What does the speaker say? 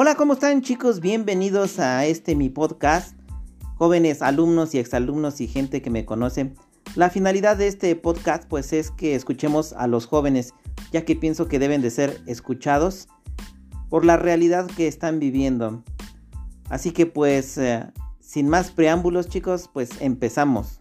Hola, ¿cómo están chicos? Bienvenidos a este mi podcast. Jóvenes alumnos y exalumnos y gente que me conoce. La finalidad de este podcast pues es que escuchemos a los jóvenes, ya que pienso que deben de ser escuchados por la realidad que están viviendo. Así que pues, eh, sin más preámbulos chicos, pues empezamos.